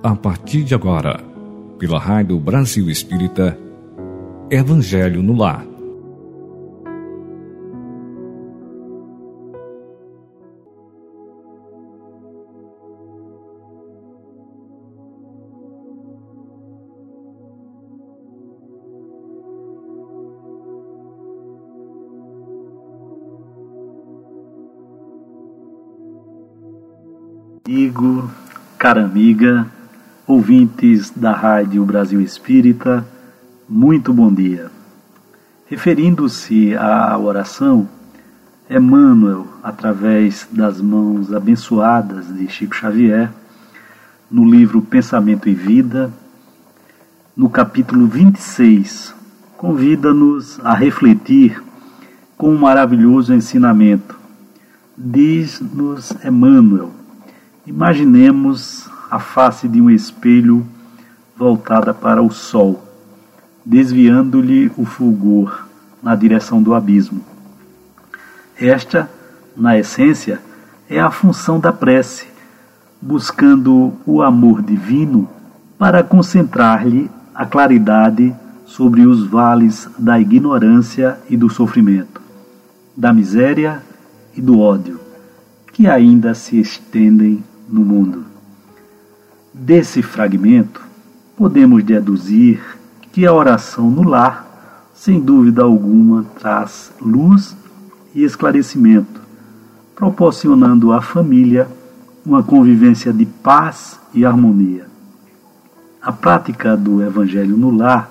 A partir de agora, pela Rádio Brasil Espírita, Evangelho no Lar. Amigo, cara amiga, ouvintes da Rádio Brasil Espírita, muito bom dia. Referindo-se à oração, Emmanuel, através das mãos abençoadas de Chico Xavier, no livro Pensamento e Vida, no capítulo 26, convida-nos a refletir com um maravilhoso ensinamento. Diz-nos Emmanuel: imaginemos a face de um espelho voltada para o sol, desviando-lhe o fulgor na direção do abismo. Esta, na essência, é a função da prece, buscando o amor divino para concentrar-lhe a claridade sobre os vales da ignorância e do sofrimento, da miséria e do ódio, que ainda se estendem no mundo. Desse fragmento, podemos deduzir que a oração no lar, sem dúvida alguma, traz luz e esclarecimento, proporcionando à família uma convivência de paz e harmonia. A prática do Evangelho no lar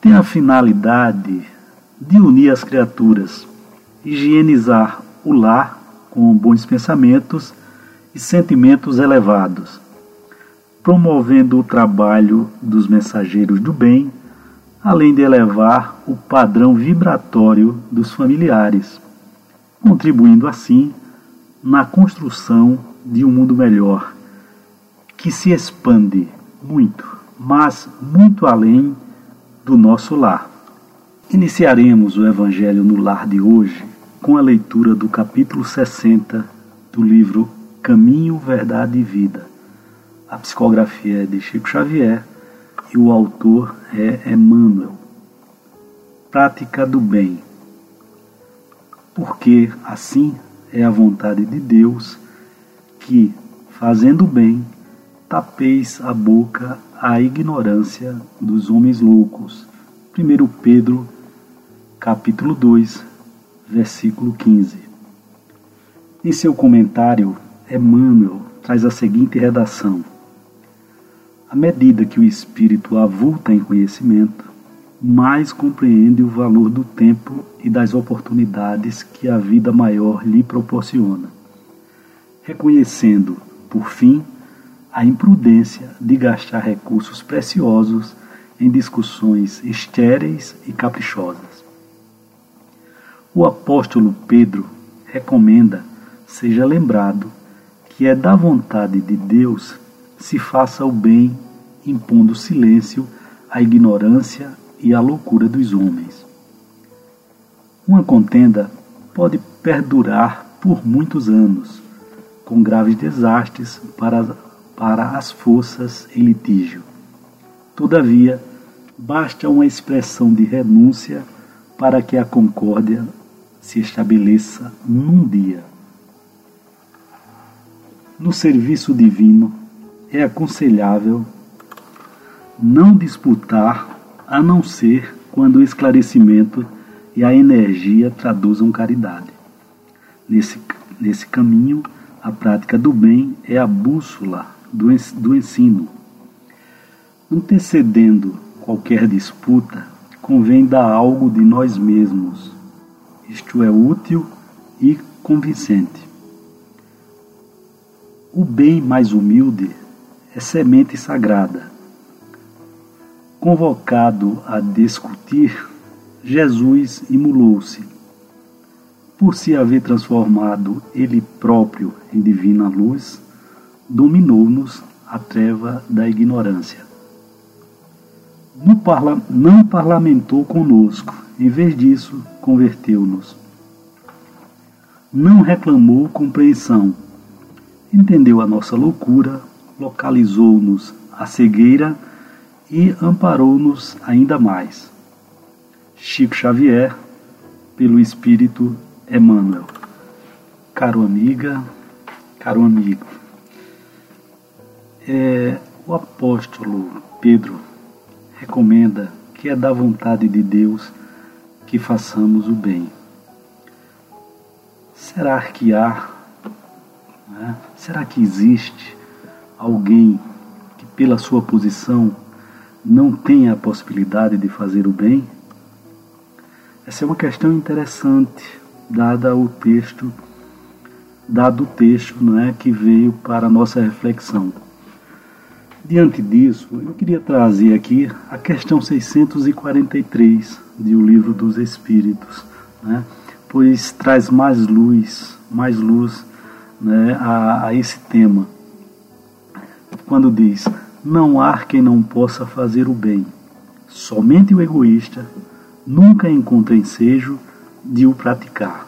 tem a finalidade de unir as criaturas, higienizar o lar com bons pensamentos e sentimentos elevados promovendo o trabalho dos mensageiros do bem, além de elevar o padrão vibratório dos familiares, contribuindo assim na construção de um mundo melhor, que se expande muito, mas muito além do nosso lar. Iniciaremos o Evangelho no Lar de hoje com a leitura do capítulo 60 do livro Caminho, Verdade e Vida a psicografia é de Chico Xavier e o autor é Emmanuel. Prática do bem. Porque assim é a vontade de Deus que, fazendo bem, tapeis a boca à ignorância dos homens loucos. 1 Pedro, capítulo 2, versículo 15. Em seu comentário, Emmanuel traz a seguinte redação: à medida que o espírito avulta em conhecimento, mais compreende o valor do tempo e das oportunidades que a vida maior lhe proporciona, reconhecendo, por fim, a imprudência de gastar recursos preciosos em discussões estéreis e caprichosas. O apóstolo Pedro recomenda seja lembrado que é da vontade de Deus se faça o bem, impondo silêncio à ignorância e à loucura dos homens. Uma contenda pode perdurar por muitos anos, com graves desastres para, para as forças em litígio. Todavia, basta uma expressão de renúncia para que a concórdia se estabeleça num dia. No serviço divino, é aconselhável não disputar a não ser quando o esclarecimento e a energia traduzam caridade. Nesse, nesse caminho, a prática do bem é a bússola do, do ensino. Antecedendo qualquer disputa, convém dar algo de nós mesmos. Isto é útil e convincente. O bem mais humilde é semente sagrada. Convocado a discutir, Jesus imulou-se. Por se haver transformado ele próprio em divina luz, dominou-nos a treva da ignorância. Parla não parlamentou conosco, em vez disso, converteu-nos. Não reclamou compreensão, entendeu a nossa loucura localizou-nos a cegueira e amparou-nos ainda mais. Chico Xavier, pelo Espírito Emmanuel. Caro amiga, caro amigo, é, o apóstolo Pedro recomenda que é da vontade de Deus que façamos o bem. Será que há, né? será que existe alguém que, pela sua posição, não tenha a possibilidade de fazer o bem? Essa é uma questão interessante, dada o texto, dado o texto não é, que veio para a nossa reflexão. Diante disso, eu queria trazer aqui a questão 643 de O Livro dos Espíritos, né? pois traz mais luz, mais luz né, a, a esse tema. Quando diz: Não há quem não possa fazer o bem, somente o egoísta nunca encontra ensejo de o praticar.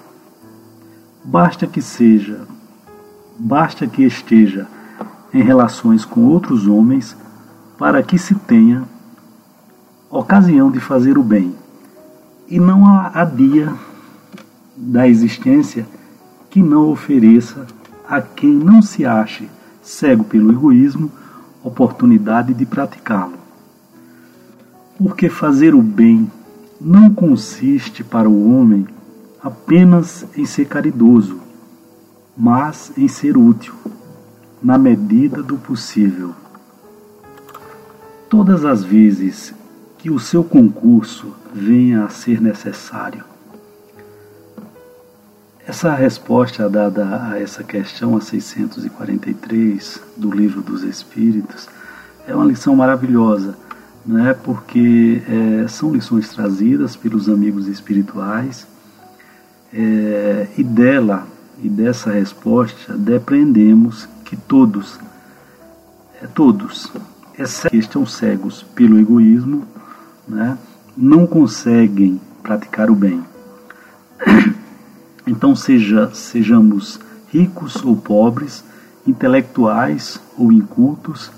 Basta que seja, basta que esteja em relações com outros homens para que se tenha ocasião de fazer o bem. E não há dia da existência que não ofereça a quem não se ache cego pelo egoísmo oportunidade de praticá-lo. Porque fazer o bem não consiste para o homem apenas em ser caridoso, mas em ser útil na medida do possível. Todas as vezes que o seu concurso venha a ser necessário. Essa resposta dada a essa questão, a 643 do Livro dos Espíritos, é uma lição maravilhosa, né? porque é, são lições trazidas pelos amigos espirituais é, e dela e dessa resposta depreendemos que todos, é, todos, exceto que estão cegos pelo egoísmo, né, não conseguem praticar o bem. Então, seja, sejamos ricos ou pobres, intelectuais ou incultos,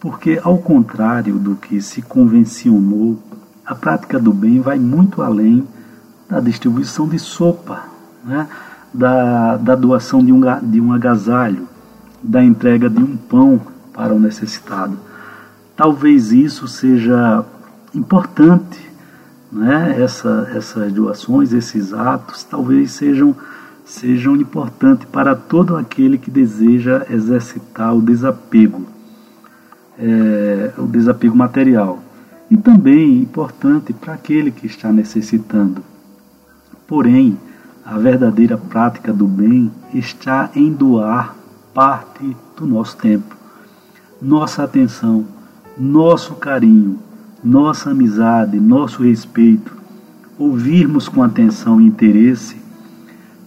porque, ao contrário do que se convencionou, a prática do bem vai muito além da distribuição de sopa, né? da, da doação de um, de um agasalho, da entrega de um pão para o necessitado. Talvez isso seja importante, né? Essa, essas doações, esses atos, talvez sejam, sejam importantes para todo aquele que deseja exercitar o desapego, é, o desapego material. E também importante para aquele que está necessitando. Porém, a verdadeira prática do bem está em doar parte do nosso tempo, nossa atenção, nosso carinho, nossa amizade, nosso respeito, ouvirmos com atenção e interesse,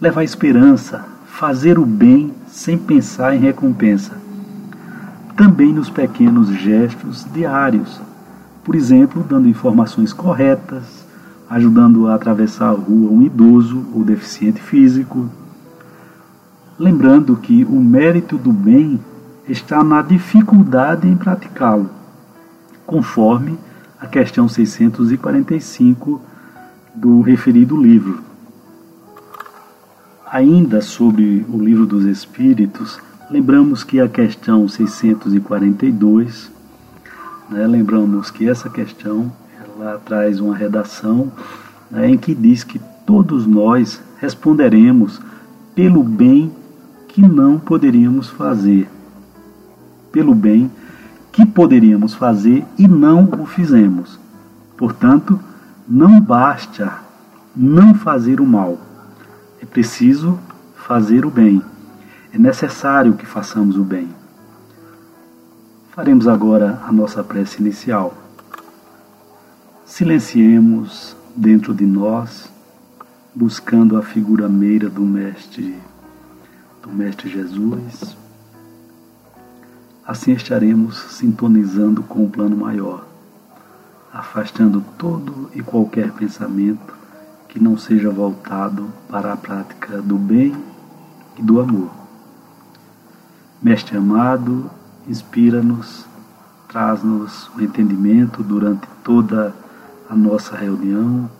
levar esperança, fazer o bem sem pensar em recompensa. Também nos pequenos gestos diários, por exemplo, dando informações corretas, ajudando a atravessar a rua um idoso ou deficiente físico, lembrando que o mérito do bem está na dificuldade em praticá-lo, conforme a questão 645 do referido livro. Ainda sobre o livro dos Espíritos, lembramos que a questão 642, né, lembramos que essa questão ela traz uma redação né, em que diz que todos nós responderemos pelo bem que não poderíamos fazer, pelo bem que poderíamos fazer e não o fizemos. Portanto, não basta não fazer o mal, é preciso fazer o bem. É necessário que façamos o bem. Faremos agora a nossa prece inicial. Silenciemos dentro de nós, buscando a figura meira do Mestre do Mestre Jesus, assim estaremos sintonizando com o plano maior, afastando todo e qualquer pensamento que não seja voltado para a prática do bem e do amor. Mestre amado, inspira-nos, traz-nos o entendimento durante toda a nossa reunião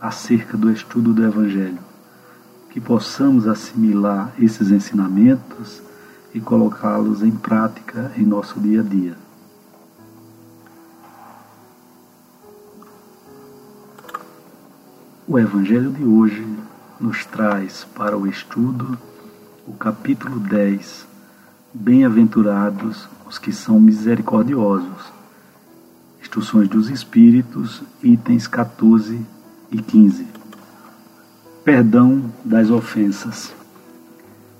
acerca do estudo do Evangelho, que possamos assimilar esses ensinamentos e colocá-los em prática em nosso dia a dia. O Evangelho de hoje nos traz para o estudo o capítulo 10 Bem-aventurados os que são misericordiosos. Instruções dos Espíritos, itens 14 e 15. Perdão das ofensas.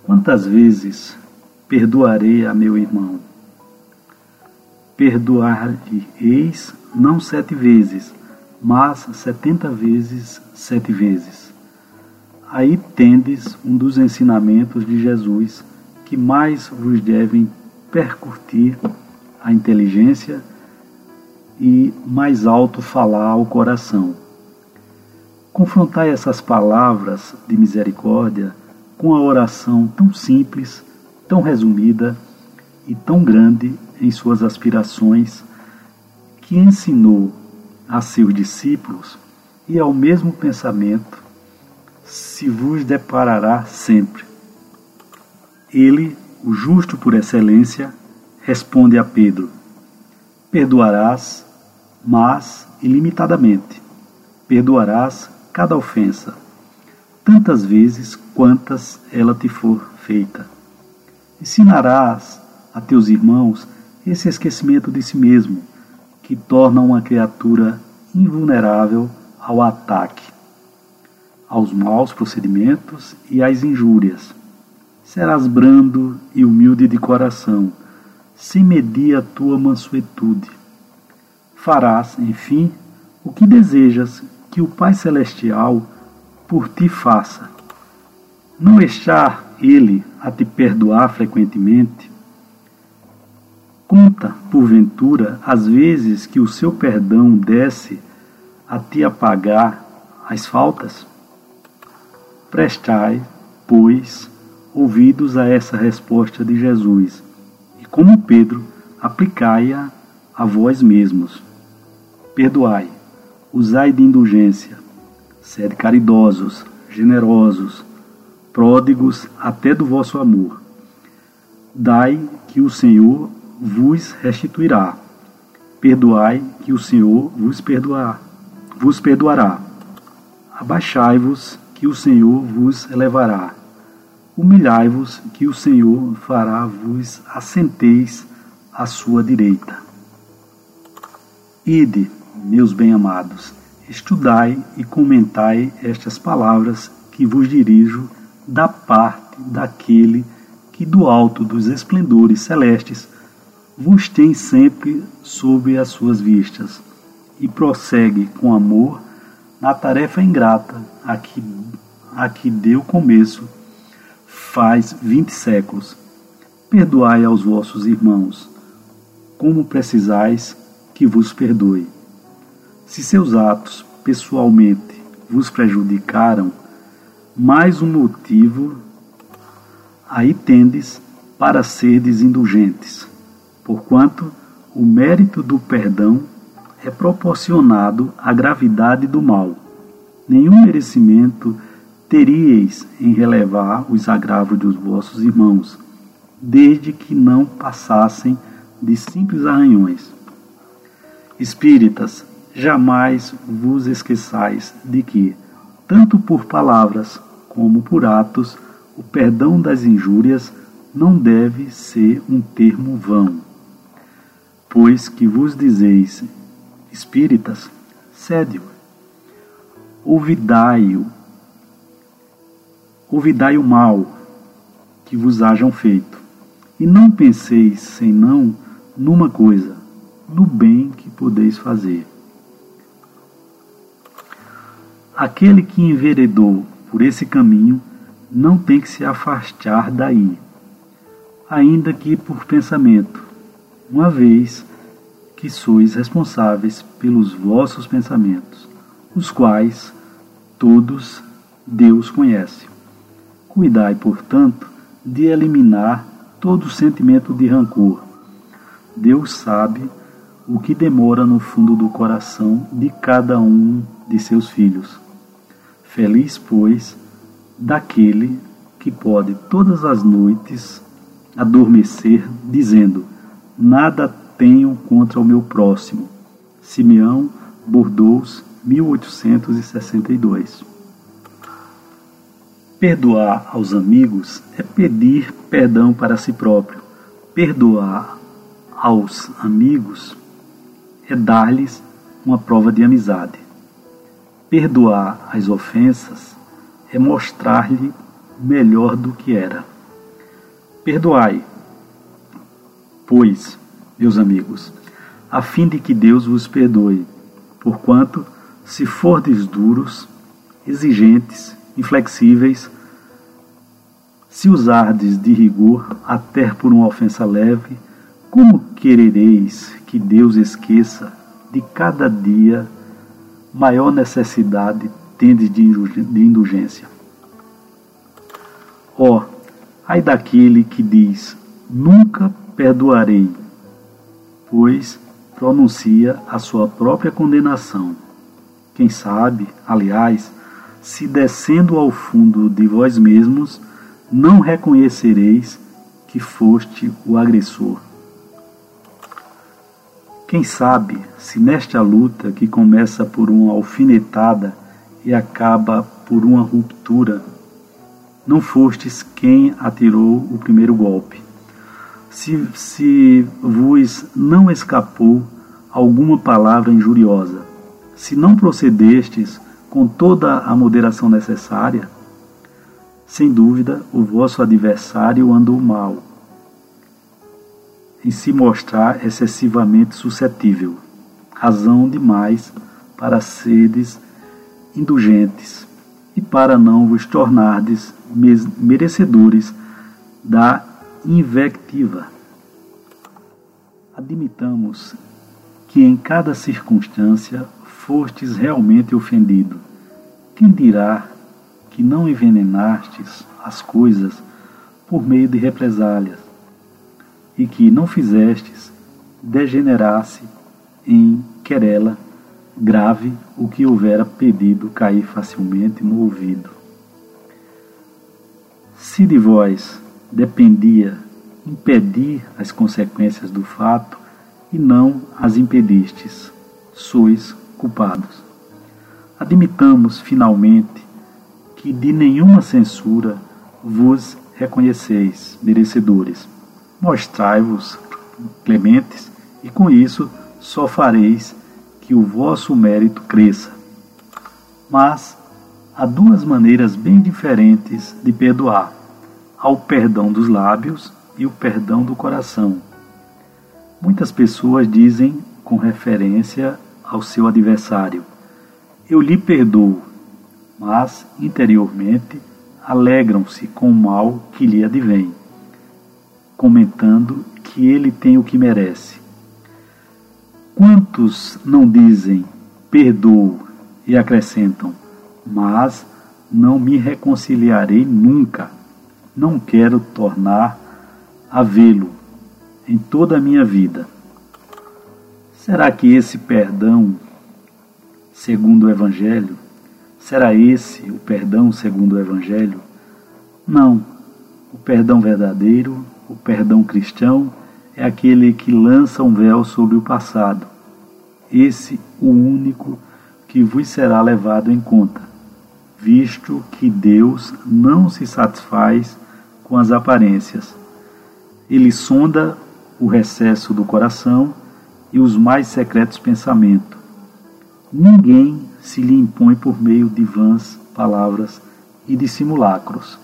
Quantas vezes perdoarei a meu irmão? Perdoar-lhe-eis não sete vezes, mas setenta vezes sete vezes. Aí tendes um dos ensinamentos de Jesus que mais vos devem percutir a inteligência e mais alto falar ao coração. Confrontai essas palavras de misericórdia com a oração tão simples, tão resumida e tão grande em suas aspirações, que ensinou a seus discípulos e ao mesmo pensamento se vos deparará sempre. Ele, o justo por excelência, responde a Pedro: Perdoarás, mas ilimitadamente. Perdoarás cada ofensa, tantas vezes quantas ela te for feita. Ensinarás a teus irmãos esse esquecimento de si mesmo, que torna uma criatura invulnerável ao ataque, aos maus procedimentos e às injúrias serás brando e humilde de coração, sem medir a tua mansuetude. Farás, enfim, o que desejas que o Pai Celestial por ti faça. Não está ele a te perdoar frequentemente? Conta, porventura, as vezes que o seu perdão desce a te apagar as faltas? Prestai, pois, ouvidos a essa resposta de Jesus, e como Pedro, aplicai-a a vós mesmos. Perdoai, usai de indulgência, sede caridosos, generosos, pródigos até do vosso amor. Dai que o Senhor vos restituirá. Perdoai que o Senhor vos perdoará. Vos perdoará. Abaixai-vos que o Senhor vos elevará Humilhai-vos, que o Senhor fará vos assenteis à sua direita. Ide, meus bem-amados, estudai e comentai estas palavras que vos dirijo da parte daquele que do alto dos esplendores celestes vos tem sempre sob as suas vistas e prossegue com amor na tarefa ingrata a que, a que deu começo faz vinte séculos. Perdoai aos vossos irmãos, como precisais que vos perdoe. Se seus atos pessoalmente vos prejudicaram, mais um motivo aí tendes para serdes indulgentes, porquanto o mérito do perdão é proporcionado à gravidade do mal. Nenhum merecimento teríeis em relevar os agravos dos vossos irmãos, desde que não passassem de simples arranhões. Espíritas, jamais vos esqueçais de que, tanto por palavras como por atos, o perdão das injúrias não deve ser um termo vão. Pois que vos dizeis, espíritas, cede-o, ouvidai-o ouvidai o mal que vos hajam feito, e não penseis senão numa coisa, no bem que podeis fazer. Aquele que enveredou por esse caminho não tem que se afastar daí, ainda que por pensamento, uma vez que sois responsáveis pelos vossos pensamentos, os quais todos Deus conhece. Cuidai, portanto, de eliminar todo sentimento de rancor, Deus sabe o que demora no fundo do coração de cada um de seus filhos. Feliz, pois, daquele que pode todas as noites adormecer, dizendo: Nada tenho contra o meu próximo. Simeão, Bordeaux, 1862. Perdoar aos amigos é pedir perdão para si próprio. Perdoar aos amigos é dar-lhes uma prova de amizade. Perdoar as ofensas é mostrar-lhe melhor do que era. Perdoai, pois, meus amigos, a fim de que Deus vos perdoe, porquanto, se fordes duros, exigentes, inflexíveis, se usardes de rigor até por uma ofensa leve, como querereis que Deus esqueça de cada dia maior necessidade tendes de indulgência? Ó, oh, ai daquele que diz: Nunca perdoarei, pois pronuncia a sua própria condenação. Quem sabe, aliás, se descendo ao fundo de vós mesmos, não reconhecereis que foste o agressor. Quem sabe se nesta luta que começa por uma alfinetada e acaba por uma ruptura, não fostes quem atirou o primeiro golpe. Se, se vos não escapou alguma palavra injuriosa, se não procedestes com toda a moderação necessária, sem dúvida o vosso adversário andou mal em se mostrar excessivamente suscetível, razão demais para seres indulgentes e para não vos tornardes merecedores da invectiva. Admitamos que em cada circunstância fostes realmente ofendido. Quem dirá que não envenenastes as coisas por meio de represálias? E que não fizestes degenerasse em querela grave o que houvera pedido cair facilmente no ouvido. Se de vós dependia impedir as consequências do fato e não as impedistes, sois culpados. Admitamos finalmente que de nenhuma censura vos reconheceis merecedores Mostrai-vos clementes, e com isso só fareis que o vosso mérito cresça. Mas há duas maneiras bem diferentes de perdoar: ao perdão dos lábios e o perdão do coração. Muitas pessoas dizem, com referência ao seu adversário, eu lhe perdoo, mas interiormente alegram-se com o mal que lhe advém comentando que ele tem o que merece. Quantos não dizem perdoo e acrescentam, mas não me reconciliarei nunca, não quero tornar a vê-lo em toda a minha vida. Será que esse perdão, segundo o Evangelho, será esse o perdão segundo o Evangelho? Não, o perdão verdadeiro o perdão cristão é aquele que lança um véu sobre o passado. Esse o único que vos será levado em conta, visto que Deus não se satisfaz com as aparências. Ele sonda o recesso do coração e os mais secretos pensamentos. Ninguém se lhe impõe por meio de vãs palavras e de simulacros.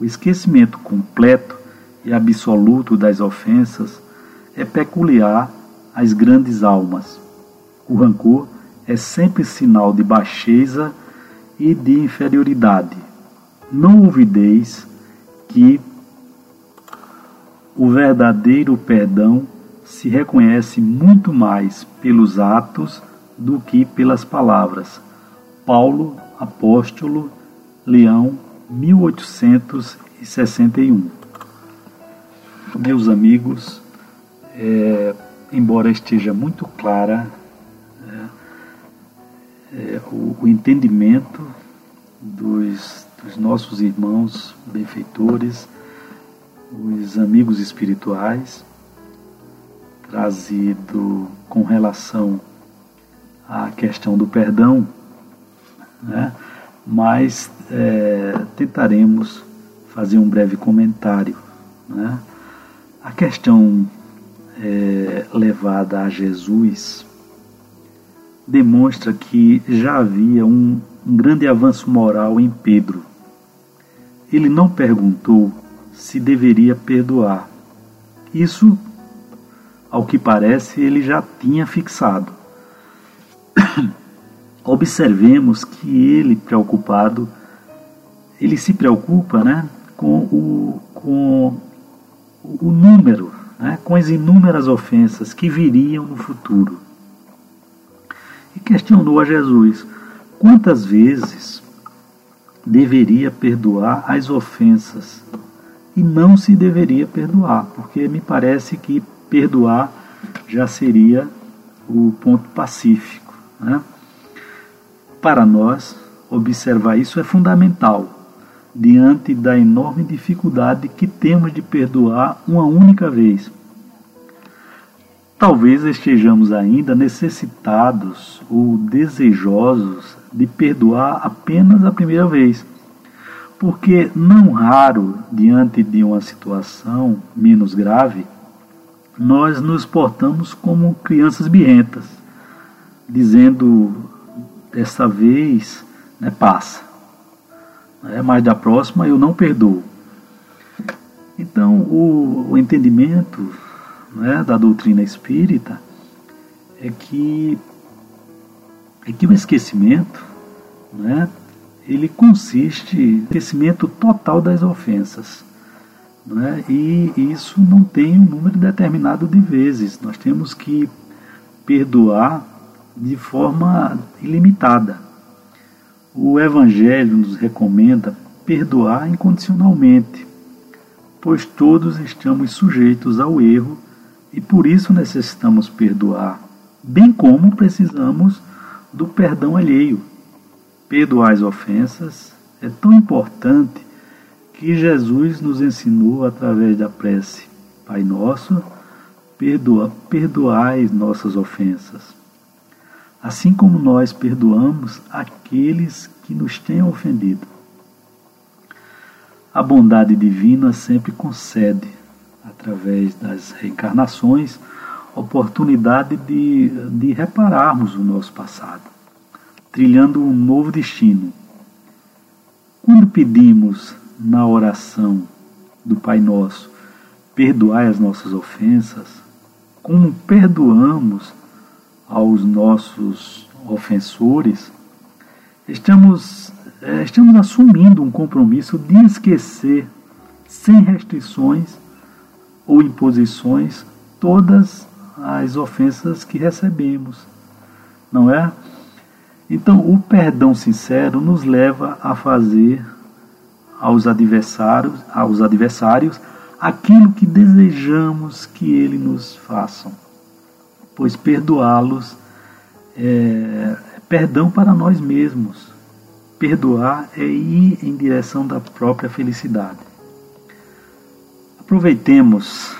O esquecimento completo e absoluto das ofensas é peculiar às grandes almas. O rancor é sempre sinal de baixeza e de inferioridade. Não ouvideis que o verdadeiro perdão se reconhece muito mais pelos atos do que pelas palavras. Paulo, apóstolo, Leão, 1861 meus amigos, é, embora esteja muito clara é, é, o, o, entendimento dos, dos nossos irmãos benfeitores, os amigos espirituais, trazido com relação à questão do perdão, né? mas é, tentaremos fazer um breve comentário. Né? A questão é, levada a Jesus demonstra que já havia um, um grande avanço moral em Pedro. Ele não perguntou se deveria perdoar. Isso, ao que parece, ele já tinha fixado. Observemos que ele, preocupado, ele se preocupa né, com, o, com o número, né, com as inúmeras ofensas que viriam no futuro. E questionou a Jesus quantas vezes deveria perdoar as ofensas e não se deveria perdoar, porque me parece que perdoar já seria o ponto pacífico. Né? Para nós, observar isso é fundamental diante da enorme dificuldade que temos de perdoar uma única vez. Talvez estejamos ainda necessitados ou desejosos de perdoar apenas a primeira vez, porque não raro, diante de uma situação menos grave, nós nos portamos como crianças birrentas, dizendo dessa vez né, passa é mas da próxima eu não perdoo. Então, o, o entendimento né, da doutrina espírita é que, é que o esquecimento né, ele consiste no esquecimento total das ofensas. Né, e isso não tem um número determinado de vezes. Nós temos que perdoar de forma ilimitada. O Evangelho nos recomenda perdoar incondicionalmente, pois todos estamos sujeitos ao erro e por isso necessitamos perdoar, bem como precisamos do perdão alheio. Perdoar as ofensas é tão importante que Jesus nos ensinou através da prece: Pai Nosso, perdoa, perdoai nossas ofensas assim como nós perdoamos aqueles que nos têm ofendido. A bondade divina sempre concede, através das reencarnações, oportunidade de, de repararmos o nosso passado, trilhando um novo destino. Quando pedimos na oração do Pai Nosso, perdoai as nossas ofensas, como perdoamos aos nossos ofensores, estamos, é, estamos assumindo um compromisso de esquecer, sem restrições ou imposições, todas as ofensas que recebemos, não é? Então, o perdão sincero nos leva a fazer aos adversários, aos adversários aquilo que desejamos que eles nos façam pois perdoá-los é perdão para nós mesmos. Perdoar é ir em direção da própria felicidade. Aproveitemos,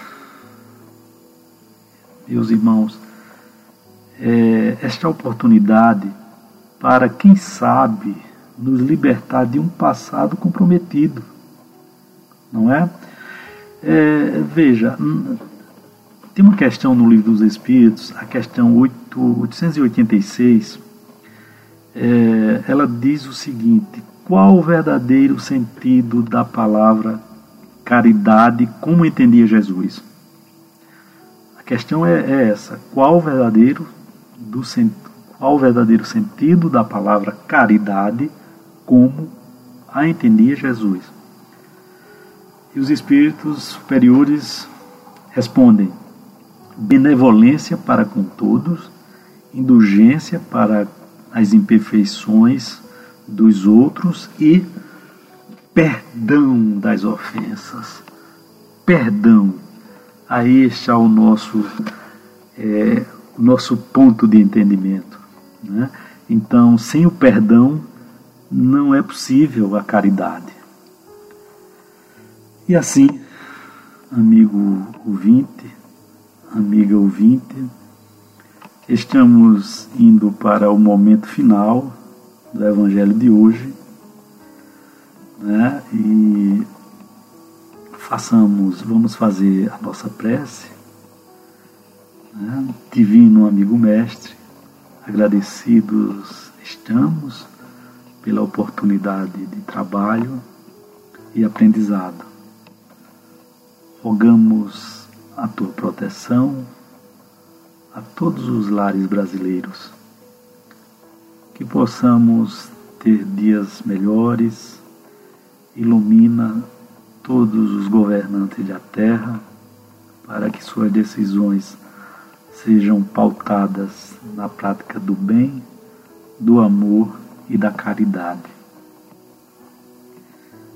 meus irmãos, é, esta oportunidade para, quem sabe, nos libertar de um passado comprometido, não é? é veja, tem uma questão no Livro dos Espíritos, a questão 8, 886, é, ela diz o seguinte: qual o verdadeiro sentido da palavra caridade, como entendia Jesus? A questão é, é essa: qual o verdadeiro do qual o verdadeiro sentido da palavra caridade, como a entendia Jesus? E os espíritos superiores respondem: benevolência para com todos, indulgência para as imperfeições dos outros e perdão das ofensas. Perdão. a este ao nosso, é, nosso ponto de entendimento. Né? Então, sem o perdão, não é possível a caridade. E assim, amigo ouvinte, amiga ouvinte, estamos indo para o momento final do Evangelho de hoje, né? E façamos, vamos fazer a nossa prece. Né? Divino amigo mestre, agradecidos estamos pela oportunidade de trabalho e aprendizado. Rogamos a tua proteção a todos os lares brasileiros, que possamos ter dias melhores, ilumina todos os governantes da terra para que suas decisões sejam pautadas na prática do bem, do amor e da caridade.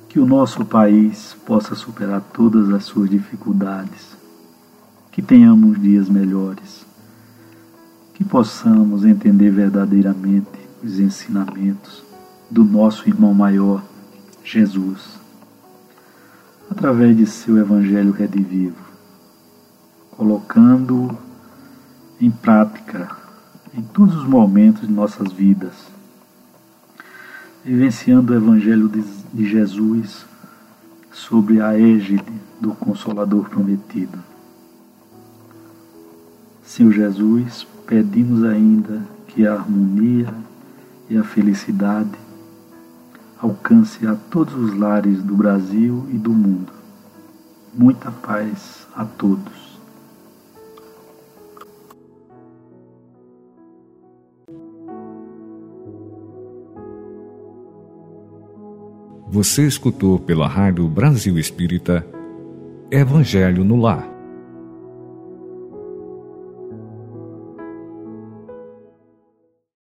Que o nosso país possa superar todas as suas dificuldades, que tenhamos dias melhores, que possamos entender verdadeiramente os ensinamentos do nosso irmão maior, Jesus, através de seu Evangelho redivivo, colocando em prática em todos os momentos de nossas vidas. Vivenciando o Evangelho de Jesus sobre a égide do Consolador prometido. Senhor Jesus, pedimos ainda que a harmonia e a felicidade alcance a todos os lares do Brasil e do mundo. Muita paz a todos. Você escutou pela Rádio Brasil Espírita Evangelho no Lar